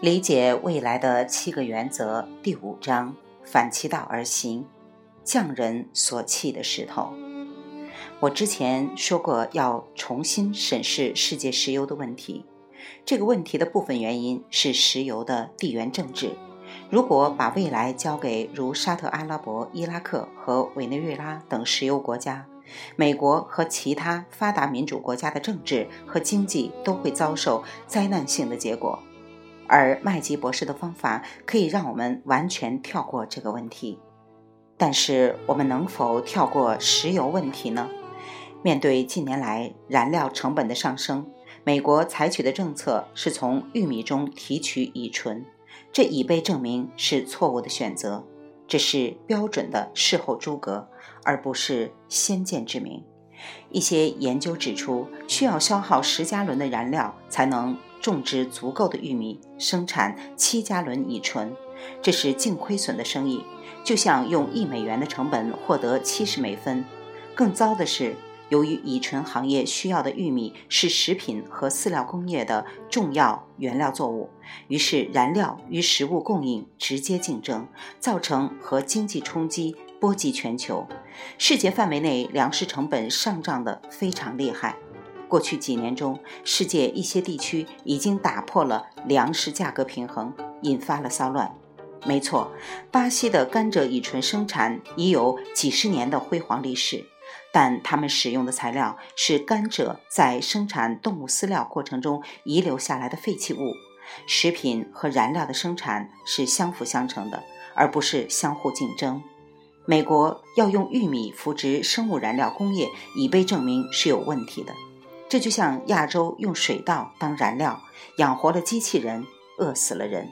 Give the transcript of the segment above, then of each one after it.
理解未来的七个原则第五章：反其道而行，匠人所弃的石头。我之前说过，要重新审视世界石油的问题。这个问题的部分原因是石油的地缘政治。如果把未来交给如沙特阿拉伯、伊拉克和委内瑞拉等石油国家，美国和其他发达民主国家的政治和经济都会遭受灾难性的结果。而麦吉博士的方法可以让我们完全跳过这个问题，但是我们能否跳过石油问题呢？面对近年来燃料成本的上升，美国采取的政策是从玉米中提取乙醇，这已被证明是错误的选择。这是标准的事后诸葛，而不是先见之明。一些研究指出，需要消耗十加仑的燃料才能。种植足够的玉米，生产七加仑乙醇，这是净亏损的生意，就像用一美元的成本获得七十美分。更糟的是，由于乙醇行业需要的玉米是食品和饲料工业的重要原料作物，于是燃料与食物供应直接竞争，造成和经济冲击波及全球。世界范围内粮食成本上涨的非常厉害。过去几年中，世界一些地区已经打破了粮食价格平衡，引发了骚乱。没错，巴西的甘蔗乙醇生产已有几十年的辉煌历史，但他们使用的材料是甘蔗在生产动物饲料过程中遗留下来的废弃物。食品和燃料的生产是相辅相成的，而不是相互竞争。美国要用玉米扶植生物燃料工业，已被证明是有问题的。这就像亚洲用水稻当燃料养活了机器人，饿死了人。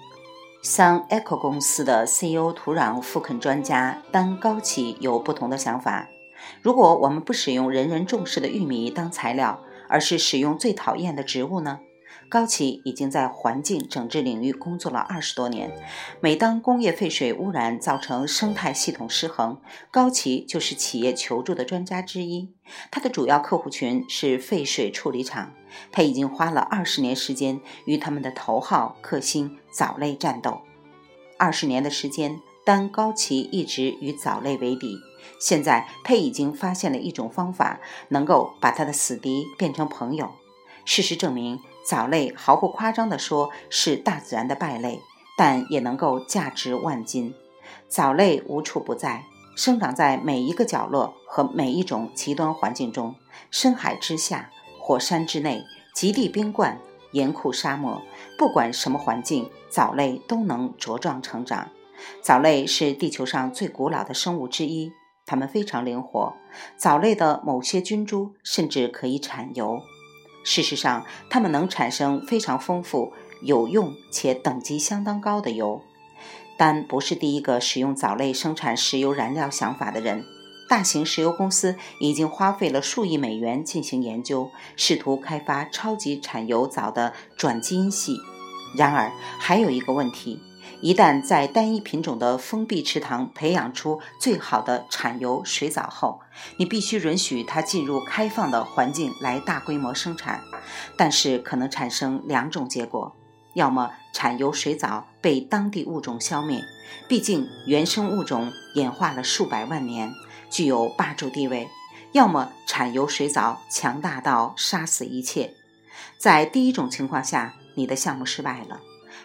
Sun Echo 公司的 CEO 土壤复垦专家丹高奇有不同的想法。如果我们不使用人人重视的玉米当材料，而是使用最讨厌的植物呢？高奇已经在环境整治领域工作了二十多年。每当工业废水污染造成生态系统失衡，高奇就是企业求助的专家之一。他的主要客户群是废水处理厂。他已经花了二十年时间与他们的头号克星藻类战斗。二十年的时间，但高奇一直与藻类为敌。现在他已经发现了一种方法，能够把他的死敌变成朋友。事实证明。藻类毫不夸张地说，是大自然的败类，但也能够价值万金。藻类无处不在，生长在每一个角落和每一种极端环境中：深海之下、火山之内、极地冰冠、严酷沙漠，不管什么环境，藻类都能茁壮成长。藻类是地球上最古老的生物之一，它们非常灵活。藻类的某些菌株甚至可以产油。事实上，它们能产生非常丰富、有用且等级相当高的油。但不是第一个使用藻类生产石油燃料想法的人。大型石油公司已经花费了数亿美元进行研究，试图开发超级产油藻的转基因系。然而，还有一个问题。一旦在单一品种的封闭池塘培养出最好的产油水藻后，你必须允许它进入开放的环境来大规模生产。但是可能产生两种结果：要么产油水藻被当地物种消灭，毕竟原生物种演化了数百万年，具有霸主地位；要么产油水藻强大到杀死一切。在第一种情况下，你的项目失败了。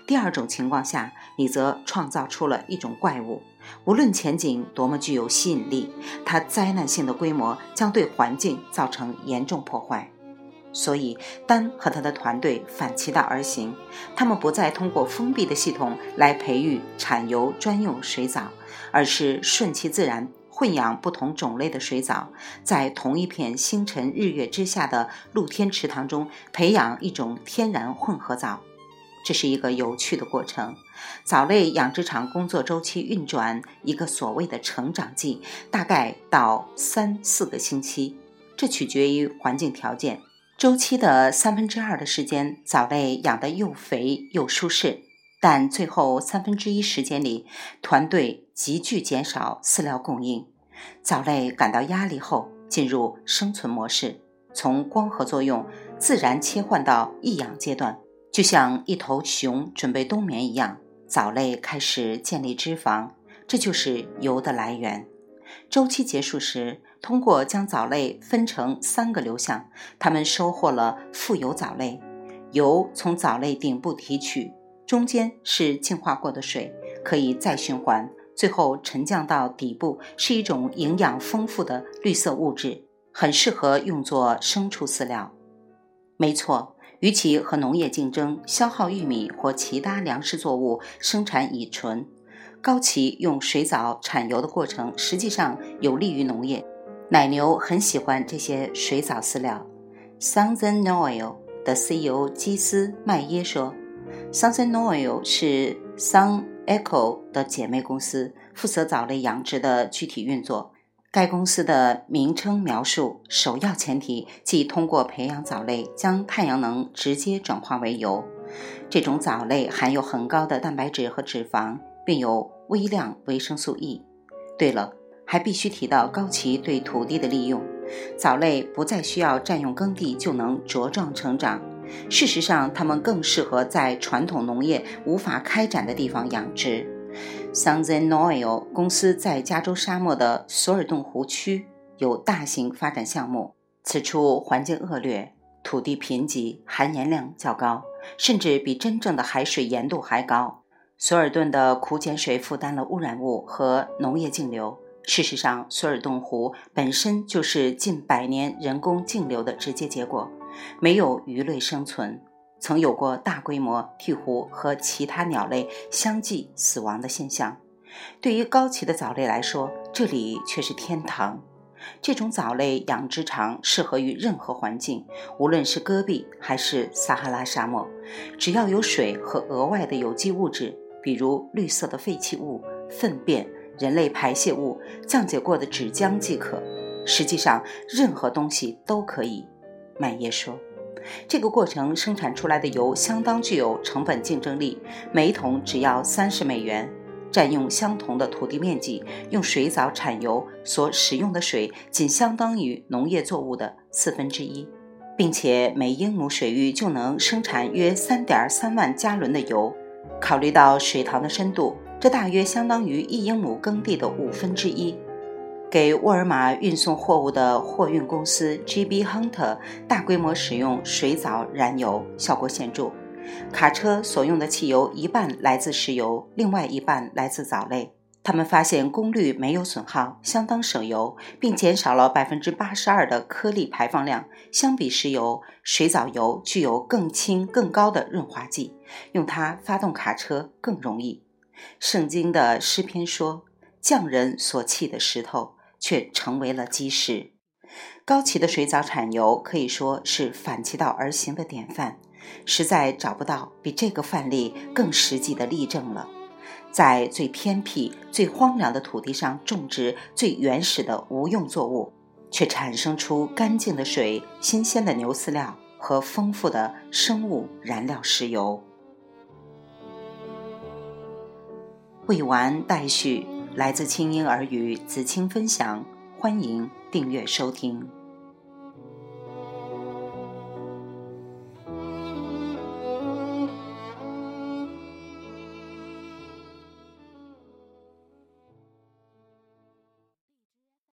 第二种情况下，你则创造出了一种怪物。无论前景多么具有吸引力，它灾难性的规模将对环境造成严重破坏。所以，丹和他的团队反其道而行，他们不再通过封闭的系统来培育产油专用水藻，而是顺其自然混养不同种类的水藻，在同一片星辰日月之下的露天池塘中培养一种天然混合藻。这是一个有趣的过程。藻类养殖场工作周期运转一个所谓的成长季，大概到三四个星期，这取决于环境条件。周期的三分之二的时间，藻类养得又肥又舒适，但最后三分之一时间里，团队急剧减少饲料供应。藻类感到压力后，进入生存模式，从光合作用自然切换到异养阶段。就像一头熊准备冬眠一样，藻类开始建立脂肪，这就是油的来源。周期结束时，通过将藻类分成三个流向，它们收获了富油藻类。油从藻类顶部提取，中间是净化过的水，可以再循环，最后沉降到底部，是一种营养丰富的绿色物质，很适合用作牲畜饲料。没错。与其和农业竞争，消耗玉米或其他粮食作物生产乙醇，高崎用水藻产油的过程实际上有利于农业。奶牛很喜欢这些水藻饲料。Sunzen Oil 的 CEO 基斯麦耶说：“Sunzen Oil 是 Sun Echo 的姐妹公司，负责藻类养殖的具体运作。”该公司的名称描述，首要前提即通过培养藻类，将太阳能直接转化为油。这种藻类含有很高的蛋白质和脂肪，并有微量维生素 E。对了，还必须提到高崎对土地的利用。藻类不再需要占用耕地就能茁壮成长。事实上，它们更适合在传统农业无法开展的地方养殖。Southern Oil 公司在加州沙漠的索尔顿湖区有大型发展项目。此处环境恶劣，土地贫瘠，含盐量较高，甚至比真正的海水盐度还高。索尔顿的苦碱水负担了污染物和农业径流。事实上，索尔顿湖本身就是近百年人工径流的直接结果，没有鱼类生存。曾有过大规模鹈鹕和其他鸟类相继死亡的现象。对于高崎的藻类来说，这里却是天堂。这种藻类养殖场适合于任何环境，无论是戈壁还是撒哈拉沙漠，只要有水和额外的有机物质，比如绿色的废弃物、粪便、人类排泄物、降解过的纸浆即可。实际上，任何东西都可以。麦耶说。这个过程生产出来的油相当具有成本竞争力，每桶只要三十美元，占用相同的土地面积，用水藻产油所使用的水仅相当于农业作物的四分之一，并且每英亩水域就能生产约三点三万加仑的油。考虑到水塘的深度，这大约相当于一英亩耕地的五分之一。给沃尔玛运送货物的货运公司 GB Hunter 大规模使用水藻燃油，效果显著。卡车所用的汽油一半来自石油，另外一半来自藻类。他们发现功率没有损耗，相当省油，并减少了百分之八十二的颗粒排放量。相比石油，水藻油具有更轻、更高的润滑剂，用它发动卡车更容易。圣经的诗篇说：“匠人所砌的石头。”却成为了基石。高崎的水藻产油可以说是反其道而行的典范，实在找不到比这个范例更实际的例证了。在最偏僻、最荒凉的土地上种植最原始的无用作物，却产生出干净的水、新鲜的牛饲料和丰富的生物燃料石油。未完待续。来自清音耳语子青分享，欢迎订阅收听。